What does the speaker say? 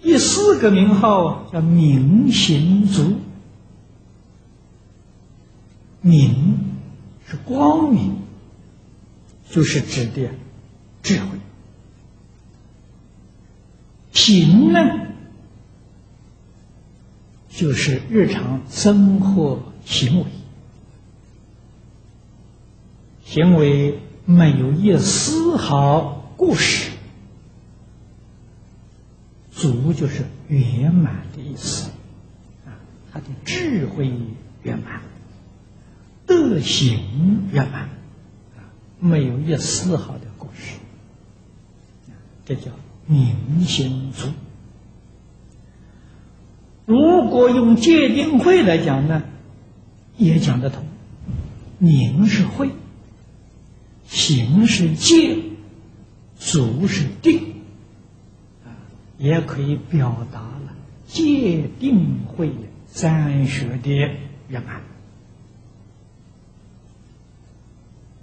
第四个名号叫明行足，明是光明，就是指的智慧。行呢，就是日常生活行为，行为没有一丝毫过失。足就是圆满的意思，啊，他的智慧圆满，德行圆满，啊，没有一丝毫的过失，这叫明心足。如果用戒定慧来讲呢，也讲得通。明是慧，行是戒，足是定。也可以表达了戒定慧三学的圆满。